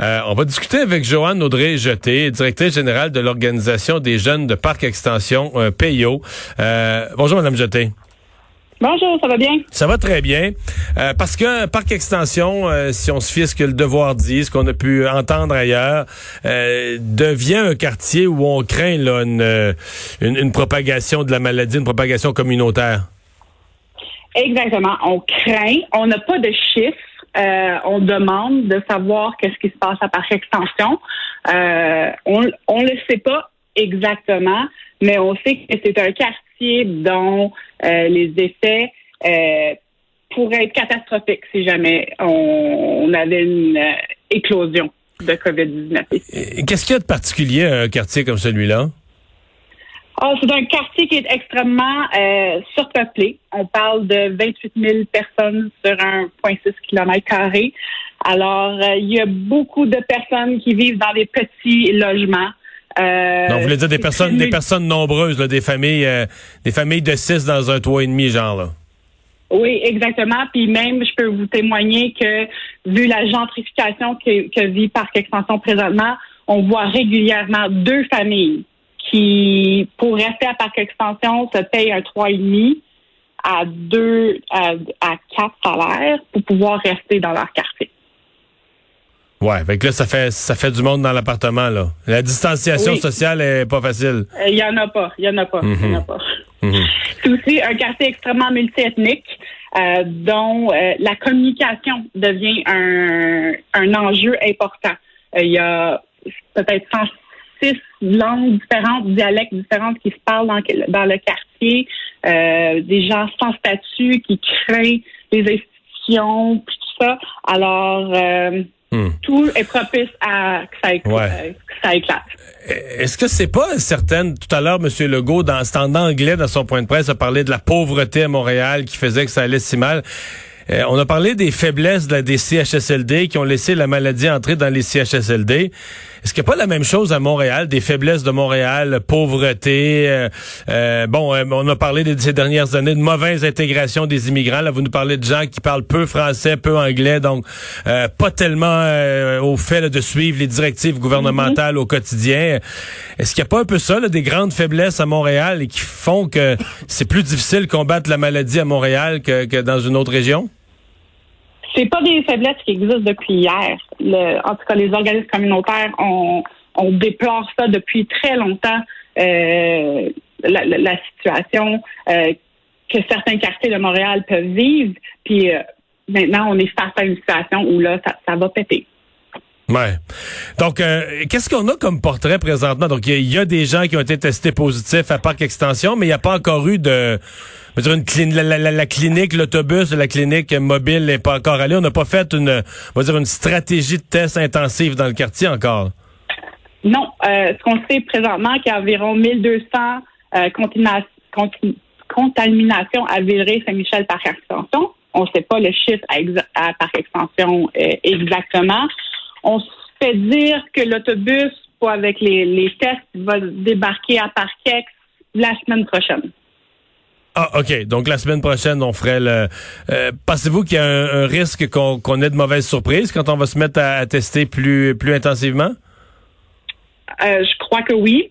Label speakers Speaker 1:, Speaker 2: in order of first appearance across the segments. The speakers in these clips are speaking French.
Speaker 1: Euh, on va discuter avec Joanne Audrey-Jeté, directrice générale de l'Organisation des jeunes de Parc Extension euh, PIO. Euh, bonjour, Madame Jeté.
Speaker 2: Bonjour, ça va bien?
Speaker 1: Ça va très bien. Euh, parce que Parc Extension, euh, si on se fie à ce que le devoir dit, ce qu'on a pu entendre ailleurs, euh, devient un quartier où on craint là, une, une, une, propagation de la maladie, une propagation communautaire.
Speaker 2: Exactement. On craint. On n'a pas de chiffres. Euh, on demande de savoir qu'est-ce qui se passe à Parc Extension. Euh, on ne le sait pas exactement, mais on sait que c'est un quartier dont euh, les effets pourraient être catastrophiques si jamais on, on avait une éclosion de COVID-19.
Speaker 1: Qu'est-ce qu'il y a de particulier à un quartier comme celui-là?
Speaker 2: Oh, c'est un quartier qui est extrêmement euh, surpeuplé. On parle de 28 000 personnes sur 1,6 km carré. Alors, euh, il y a beaucoup de personnes qui vivent dans des petits logements.
Speaker 1: Euh, Donc, vous voulez dire des personnes, des personnes nombreuses, là, des familles, euh, des familles de six dans un toit et demi, genre là.
Speaker 2: Oui, exactement. Puis même, je peux vous témoigner que vu la gentrification que, que vit Parc Extension présentement, on voit régulièrement deux familles qui, pour rester à Parc Extension, se payent un 3,5 à deux à, à quatre salaires pour pouvoir rester dans leur quartier.
Speaker 1: Ouais, fait que là, ça fait ça fait du monde dans l'appartement, là. La distanciation
Speaker 2: Oui.
Speaker 1: sociale est pas facile.
Speaker 2: Euh, Il y en a pas, il y en a pas, il y en a pas.
Speaker 1: Mhm.
Speaker 2: C'est aussi un quartier extrêmement multiethnique euh, dont euh, la communication devient un, un enjeu important. Euh, il y a peut-être 106 langues différentes, dialectes différentes qui se parlent dans, dans le quartier, euh, des gens sans statut qui créent les institutions, puis tout ça. Alors, euh,
Speaker 1: Hmm.
Speaker 2: tout est propice à que ça, éclate.
Speaker 1: Ouais.
Speaker 2: ça éclate.
Speaker 1: Est-ce que c'est pas certaine, tout à l'heure, M. Legault, dans, c'est en anglais, dans son point de presse, a parlé de la pauvreté à Montréal qui faisait que ça allait si mal. Euh, on a parlé des faiblesses de la, des CHSLD qui ont laissé la maladie entrer dans les CHSLD. Est-ce qu'il n'y a pas la même chose à Montréal, des faiblesses de Montréal, pauvreté? euh, euh, bon, on a parlé de ces dernières années de mauvaise intégration des immigrants. Là, vous nous parlez de gens qui parlent peu français, peu anglais, donc euh, pas tellement euh, au fait là, de suivre les directives gouvernementales au quotidien. Est-ce qu'il n'y a pas un peu ça, là, des grandes faiblesses à Montréal et qui font que c'est plus difficile de combattre la maladie à Montréal que, que dans une autre région?
Speaker 2: C'est pas des faiblesses qui existent depuis hier. Le- en tout cas, les organismes communautaires, on, on déplore ça depuis très longtemps, euh, la, la- la situation euh, que certains quartiers de Montréal peuvent vivre. Puis euh, maintenant, on est face à une situation où là, ça, ça va péter.
Speaker 1: Ouais. Donc, euh, qu'est-ce qu'on a comme portrait présentement? Donc, il y, a- des gens qui ont été testés positifs à Parc Extension, mais il n'y a pas encore eu de... dire, une la, clinique, l'autobus la clinique mobile n'est pas encore allé. On n'a pas fait une, on va dire, une stratégie de test intensive dans le quartier encore.
Speaker 2: Non, euh, ce qu'on sait présentement, qu'il y a environ 1200 euh, contaminations à Villeray, Saint-Michel par extension. On ne sait pas le chiffre à à- par extension euh, exactement. On se fait dire que l'autobus avec les, les tests va débarquer à Parquex la semaine prochaine.
Speaker 1: Ah, OK. Donc, la semaine prochaine, on ferait le... Euh, Pensez-vous qu'il y a un, un risque qu'on ait de mauvaises surprises quand on va se mettre à, à tester plus, plus intensivement?
Speaker 2: Euh, je crois que oui.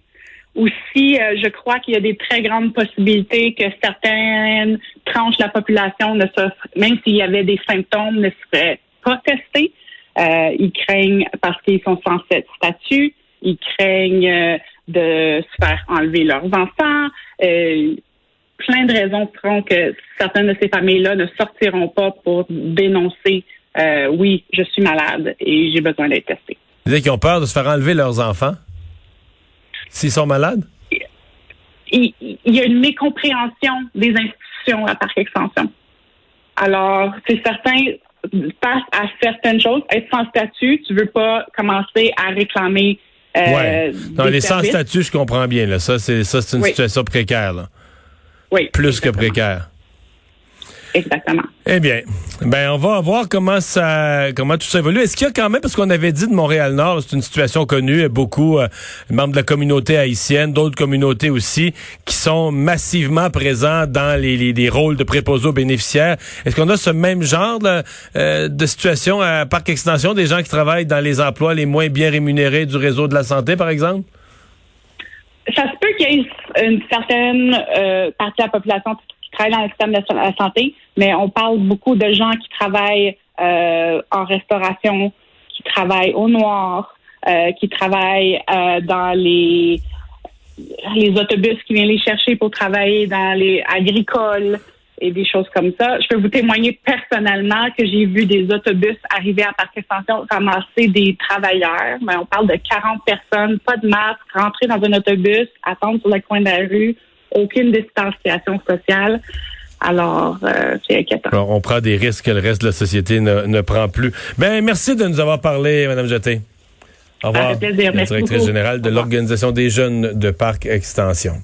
Speaker 2: Aussi, euh, je crois qu'il y a des très grandes possibilités que certaines tranches de la population, ne se, même s'il y avait des symptômes, ne seraient pas testées. Euh, ils craignent parce qu'ils sont sans sta- statut, ils craignent euh, de se faire enlever leurs enfants. Euh, plein de raisons feront que certaines de ces familles-là ne sortiront pas pour dénoncer euh, oui, je suis malade et j'ai besoin d'être testé.
Speaker 1: Vous dites qu'ils ont peur de se faire enlever leurs enfants? S'ils sont malades?
Speaker 2: il, il y a une mécompréhension des institutions à Parc Extension. Alors, c'est certain, face à certaines choses, être sans statut, tu veux pas commencer à réclamer euh,
Speaker 1: ouais.
Speaker 2: Des
Speaker 1: les sans statut, je comprends bien. Là. Ça, c'est ça, c'est une
Speaker 2: Oui.
Speaker 1: situation précaire. Là.
Speaker 2: Oui,
Speaker 1: Plus que précaire.
Speaker 2: Exactement.
Speaker 1: Eh bien, ben on va voir comment ça, comment tout ça évolue. Est-ce qu'il y a quand même, parce qu'on avait dit de Montréal-Nord, c'est une situation connue, beaucoup euh, membres de la communauté haïtienne, d'autres communautés aussi, qui sont massivement présents dans les, les, rôles de préposés aux bénéficiaires. Est-ce qu'on a ce même genre de, euh, de situation à Parc Extension, des gens qui travaillent dans les emplois les moins bien rémunérés du réseau de la santé, par exemple?
Speaker 2: Ça se peut qu'il y ait une certaine euh, partie de la population travaillent dans le système de la santé, mais on parle beaucoup de gens qui travaillent euh, en restauration, qui travaillent au noir, euh, qui travaillent euh, dans les les autobus qui viennent les chercher pour travailler dans les agricoles et des choses comme ça. Je peux vous témoigner personnellement que j'ai vu des autobus arriver à Parc Extension ramasser des travailleurs. Mais on parle de 40 personnes, pas de masque, rentrer dans un autobus, attendre sur le coin de la rue, aucune distanciation sociale. Alors, euh, c'est inquiétant.
Speaker 1: on prend des risques que le reste de la société ne, prend plus. Ben, merci de nous avoir parlé, Mme Jeté. Au revoir.
Speaker 2: plaisir.
Speaker 1: directrice générale de l'Organisation des jeunes de Parc Extension.